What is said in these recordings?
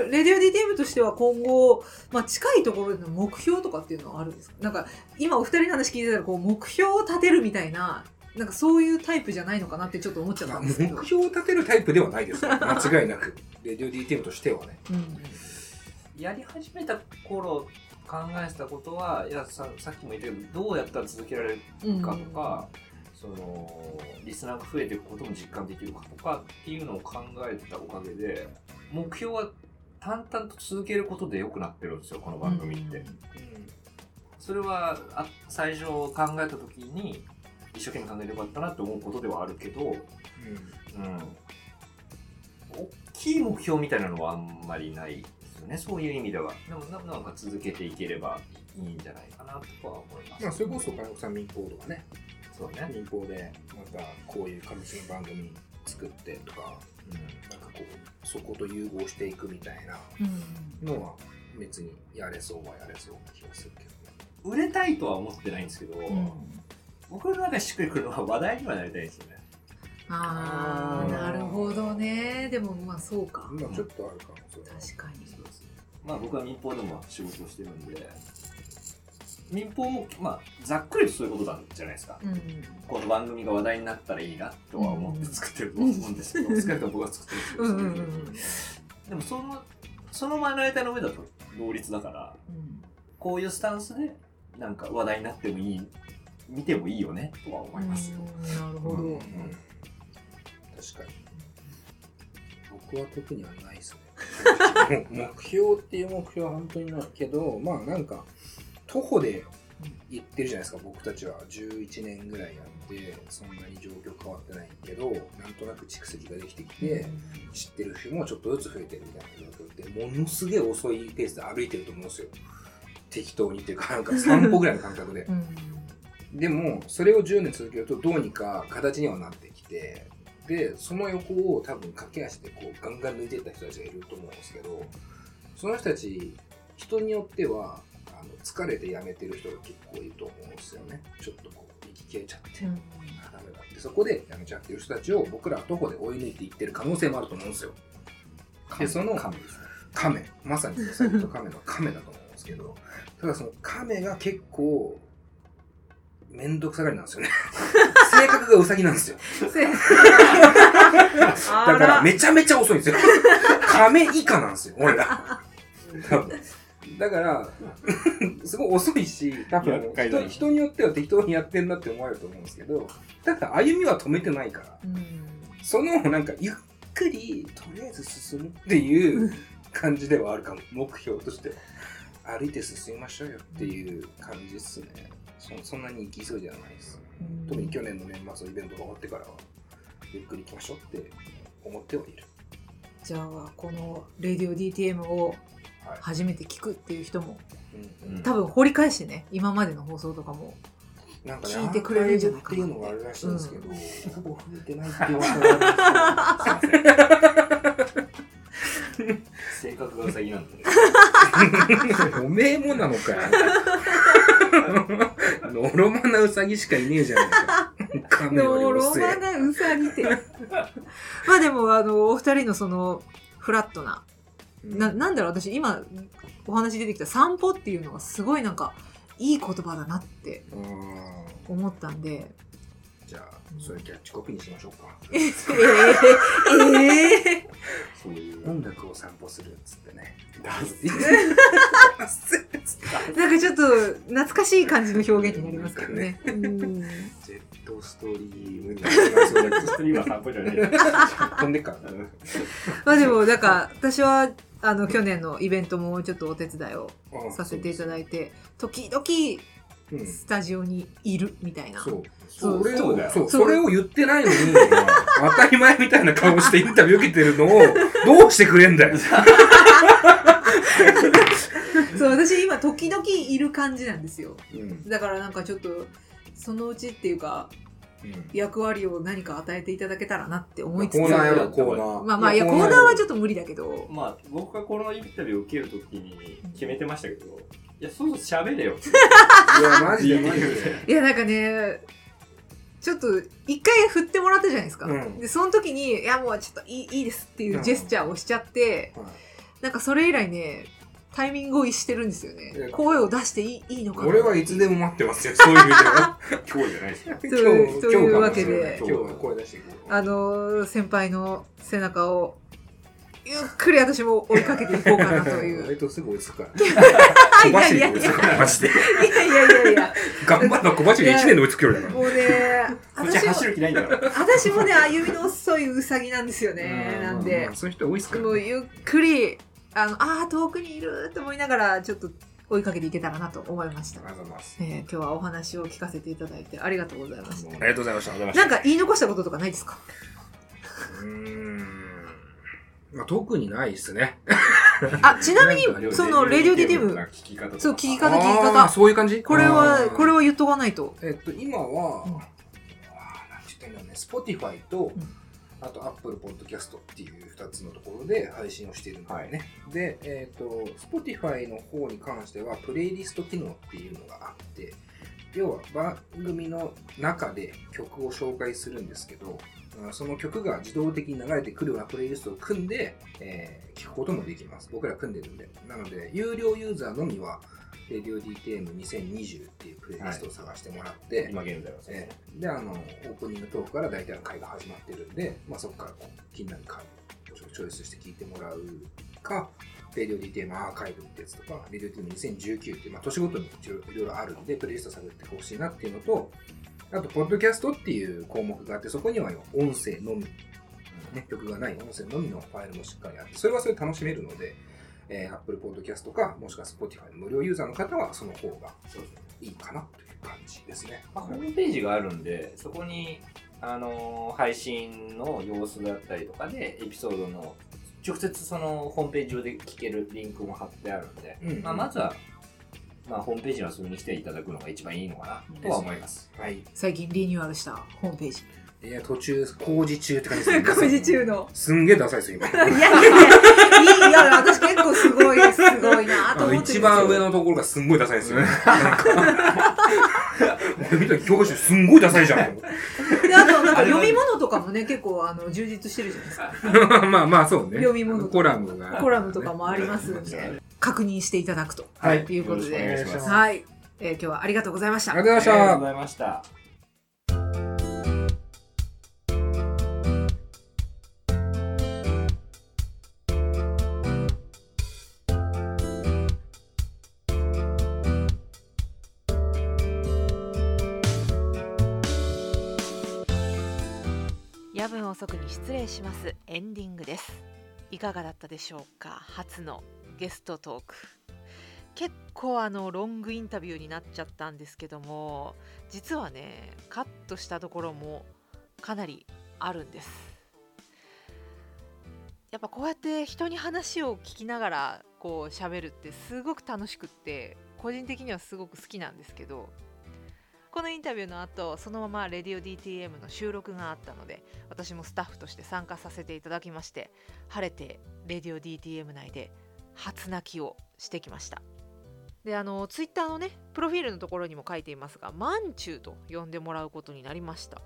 レディオ DTM としては今後、まあ、近いところでの目標とかっていうのはあるんですか？なんか今お二人の話聞いてたらこう目標を立てるみたいななんかそういうタイプじゃないのかなってちょっと思っちゃったんですけど。目標を立てるタイプではないですよ間違いなくレディオ DTM としてはね。うん。やり始めた頃考えてたことはいやささっきも言ったけどどうやったら続けられるかとか、そのリスナーが増えていくことも実感できるかとかっていうのを考えてたおかげで目標は淡々と続けることで良くなってるんですよこの番組って。それはあ最初考えた時に一生懸命考えてよかったなって思うことではあるけど、うん、大きい目標みたいなのはあんまりないですよねそういう意味では。でもななんか続けていければいいんじゃないかなとは思います、まあそれこそ金子さん民放とかね。そうね、民放でまたこういう形の番組作ってとかうなんかこうそこと融合していくみたいなうん。のは別にやれそうはやれそうな気がするけどね。ん、売れたいとは思ってないんですけど、うん。僕の中でしっくりくるのは話題にはなりたいんですよね。ああなるほどね。でもまあそうか。まあちょっとあるかもそれは確かに。そうですね。まあ僕は民放でも仕事をしてるんで民放もまあざっくりとそういうことなんじゃないですか。うん。この番組が話題になったらいいなとは思って作ってると思うんですけど、作るか僕が作ってるんですけど、うんうんうんうん。でもそのそのまな板の上だと同率だからうん。こういうスタンスでなんか話題になってもいい見てもいいよねとは思いますよ、うんなるほど、うん確かに。僕は特にはないですね。目標っていう目標は本当にないけどまあなんか徒歩で行ってるじゃないですか僕たちは。11年ぐらいやってそんなに状況変わってないけどなんとなく蓄積ができてきて、知ってる人もちょっとずつ増えてるみたいな状況。でものすげえ遅いペースで歩いてると思うんですよ。適当にっていうかなんか散歩ぐらいの感覚で。うん。でもそれを10年続けるとどうにか形にはなってきてでその横を多分駆け足でこうガンガン抜いていった人たちがいると思うんですけどその人たち人によってはあの疲れて辞めてる人が結構いると思うんですよね。ちょっとこう息切れちゃって、うん。あダメだってそこで辞めちゃってる人たちを僕らは徒歩で追い抜いていってる可能性もあると思うんですよ。でその神ですね。亀。まさにさっきと亀の亀だと思うんですけど。ただその亀が結構面倒くさがりなんですよね。性格がウサギなんですよ。せだからめちゃめちゃ遅いんですよ。亀以下なんですよ俺ら。多分だから すごい遅いし多分人人によっては適当にやってんなって思われると思うんですけどただ歩みは止めてないから。うんそのなんかゆっくりとりあえず進むっていう感じではあるかも目標として。は歩いて進みましょうよっていう感じっすね。そそんなに行き急いではないです。特に去年の年末のイベントが終わってからはゆっくり行きましょうって思ってはいる。じゃあこの「レディオ DTM」をはい初めて聞くっていう人もうんうん。多分掘り返してね今までの放送とかもなんかね聞いてくれるんじゃないかっていうのがあるらしいんですけど、ほぼ増えてないっていう噂があるんですよ性格がウサギなんで。ねおめえもなのかよ。のろまなウサギしかいねえじゃねえか。亀よの。ろまなうさぎってまあでもあのお二人のそのフラットなななんだろう私今お話出てきた散歩っていうのがすごいなんかいい言葉だなってうん思ったんでじゃあ、それキャッチコピーにしましょうか。えー、えそういう音楽を散歩するっつってね。ダンスー、なんかちょっと懐かしい感じの表現になりますけどね。うんジェットストリームになりそうだけストリームは散歩じゃないど、飛んでっからな。まあでもなんか私はあの去年のイベントもちょっとお手伝いをうんさせていただいて時々うんスタジオにいるみたいな。そう。それをそうそれを言ってないのに、当たり前みたいな顔してインタビュー受けてるのを、どうしてくれんだよ。そう私今時々いる感じなんですよ。うん。だからなんかちょっとそのうちっていうかうん役割を何か与えていただけたらなって思いつつ。コーナーやろう、コーナー。まあまあいやコーナーはちょっと無理だけど。まあ僕がこのインタビューを受けるときに決めてましたけどいやそうそう喋れよいや、マジで。マジで。いやなんかねちょっと一回振ってもらったじゃないですか、うん。でその時に「いやもうちょっといいいいです」っていうジェスチャーをしちゃって、はい。なんかそれ以来ねタイミングを逸してるんですよねえ声を出していいいいのかな俺はいつでも待ってますよ、そういう意味では。今日じゃないですよ。というというわけで今日は声出していこう。あの先輩の背中をゆっくり私も追いかけていこうかなという 割とすぐ追いつくから。いやいやいやマジで。いやいやいやいや頑張った小走り1年で追いつくようだから。もうね私も走る気ないんだから。私もね歩みの遅いウサギなんですよねうなんでまあそういう人多いっすか。もうゆっくりあのあー遠くにいると思いながらちょっと追いかけていけたらなと思いました。ありがとうございます。えー今日はお話を聞かせていただいてありがとうございました。ありがとうございました。なんか言い残したこととかないですか？うーん。まあ特にないっすね。あちなみにそのレディオ聞き方とか。そう聞き方聞き方。そういう感じ？これはこれは言っとかないと。えっと、今は、うん。あーなんて言ったらいいんだろうね、Spotify と、うんあと Apple Podcast っていう2つのところで配信をしているんだよね。で、えっ、と、Spotify の方に関しては、プレイリスト機能っていうのがあって、要は番組の中で曲を紹介するんですけど、あその曲が自動的に流れてくるようなプレイリストを組んで、えー聞くこともできます。僕ら組んでるんで。なので、有料ユーザーのみは、RadioDTM2020 っていうプレイリストを探してもらって、今現在はそうですえね。ーであのオープニングトークから大体の回が始まってるんで、まあ、そこからこう気になる回をチョイスして聞いてもらうか、レディオ DTM アーカイブってやつとか、レディオ DTM2019 っていう、まあ、年ごとにいろいろあるんで、プレイリスト探ってほしいなっていうのと、あと、ポッドキャストっていう項目があって、そこには音声のみ、ね、曲がない音声のみのファイルもしっかりあって、それはそれで楽しめるので、えー、Apple Podcast か、もしくは Spotify の無料ユーザーの方はその方がいいかなという感じですね。まあ、ホームページがあるんで、そこに、あのー配信の様子だったりとかで、エピソードの、直接そのホームページ上で聞けるリンクも貼ってあるんで、うんまあ、まずは、まあ、ホームページの遊びに来ていただくのが一番いいのかなとは思います。はい。最近リニューアルしたホームページいや、途中、工事中って感じですね。工事中のすんげえダサいですよ、今。いやいやいやいや私結構すごいすごいなと思ってるんですよ一番上のところがすんごいダサいですよ。なんか俺見た教科書すんごいダサいじゃん。であとなんか読み物とかもね結構あの充実してるじゃないですかまあまあそうね。読み物コラムが。コラムとかもありますんで確認していただくとはい。いうことではい、えー今日はありがとうございましたありがとうございました。ありがとうございました。夜分遅くに失礼します。エンディングです。いかがだったでしょうか？初のゲストトーク。結構あのロングインタビューになっちゃったんですけども実はねカットしたところもかなりあるんです。やっぱこうやって人に話を聞きながらこう喋るってすごく楽しくって個人的にはすごく好きなんですけどこのインタビューの後そのまま「レディオ DTM」の収録があったので私もスタッフとして参加させていただきまして晴れて「レディオ DTM」内で初泣きをしてきました。であのツイッターのねプロフィールのところにも書いていますが「マンチュー」と呼んでもらうことになりました。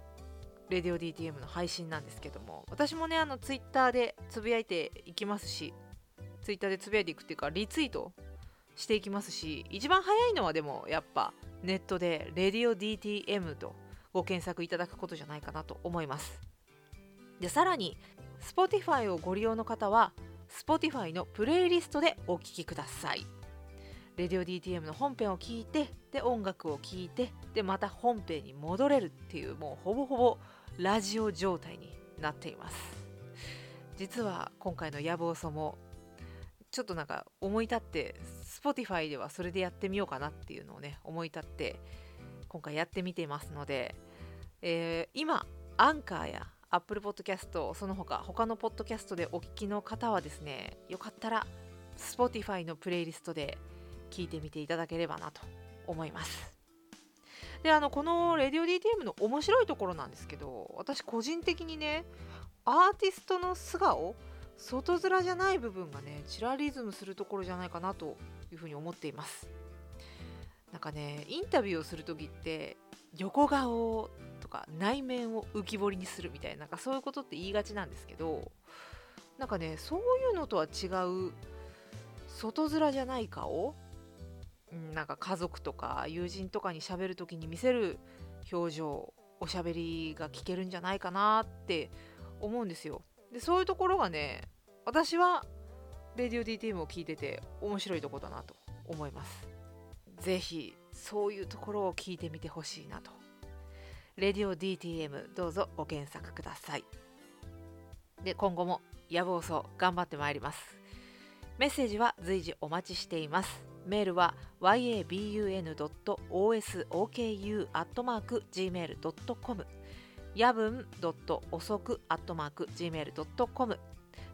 レディオ DTM の配信なんですけども私もねあのツイッターでつぶやいていきますしツイッターでつぶやいていくっていうかリツイートしていきますし一番早いのはでもやっぱネットで「レディオ DTM」とご検索いただくことじゃないかなと思います。でさらに Spotify をご利用の方は Spotify のプレイリストでお聴きください。レディオ DTM の本編を聞いてで音楽を聴いてでまた本編に戻れるっていうもうほぼほぼラジオ状態になっています。実は今回の野望そもちょっとなんか思い立って Spotify ではそれでやってみようかなっていうのをね思い立って今回やってみていますので、えー今アンカーや Apple Podcast その他他のポッドキャストでお聞きの方はですねよかったら Spotify のプレイリストで聞いてみていただければなと思います。であのこの「レディオ DTM」の面白いところなんですけど私個人的にねアーティストの素顔外面じゃない部分がねチラリズムするところじゃないかなというふうに思っています。なんかねインタビューをする時って横顔とか内面を浮き彫りにするみたいななんかそういうことって言いがちなんですけどなんかねそういうのとは違う外面じゃない顔なんか家族とか友人とかに喋る時に見せる表情おしゃべりが聞けるんじゃないかなって思うんですよ。でそういうところがね私はレディオ DTM を聞いてて面白いとこだなと思います。ぜひそういうところを聞いてみてほしいなと。レディオ DTM どうぞご検索ください。で今後も野望層頑張ってまいります。メッセージは随時お待ちしています。メールは yabun.osoku.gmail.com やぶん遅く .gmail.com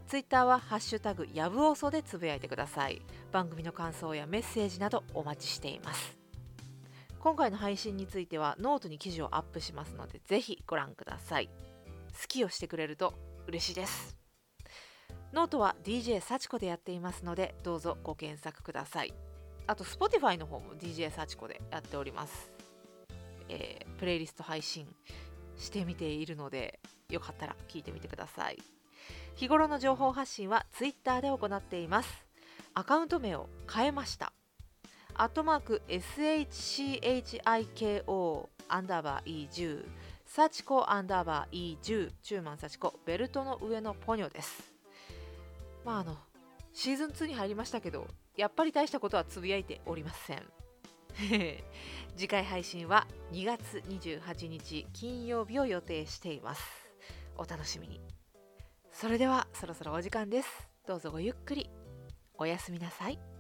ツイッターはハッシュタグやぶおそでつぶやいてください。番組の感想やメッセージなどお待ちしています。今回の配信についてはノートに記事をアップしますのでぜひご覧ください。スキをしてくれると嬉しいです。ノートは DJ 幸子でやっていますのでどうぞご検索ください。あと Spotify の方も DJ 幸子でやっております、えープレイリスト配信してみているのでよかったら聞いてみてください。日頃の情報発信は Twitter で行っています。アカウント名を変えました。アットマーク SHCHIKO アンダーバー E10 サチコアンダーバー E10 チューマンサチコベルトの上のポニョです。まああのシーズン2に入りましたけどやっぱり大したことはつぶやいておりません。次回配信は2月28日金曜日を予定しています。お楽しみに。それではそろそろお時間です。どうぞごゆっくり。おやすみなさい。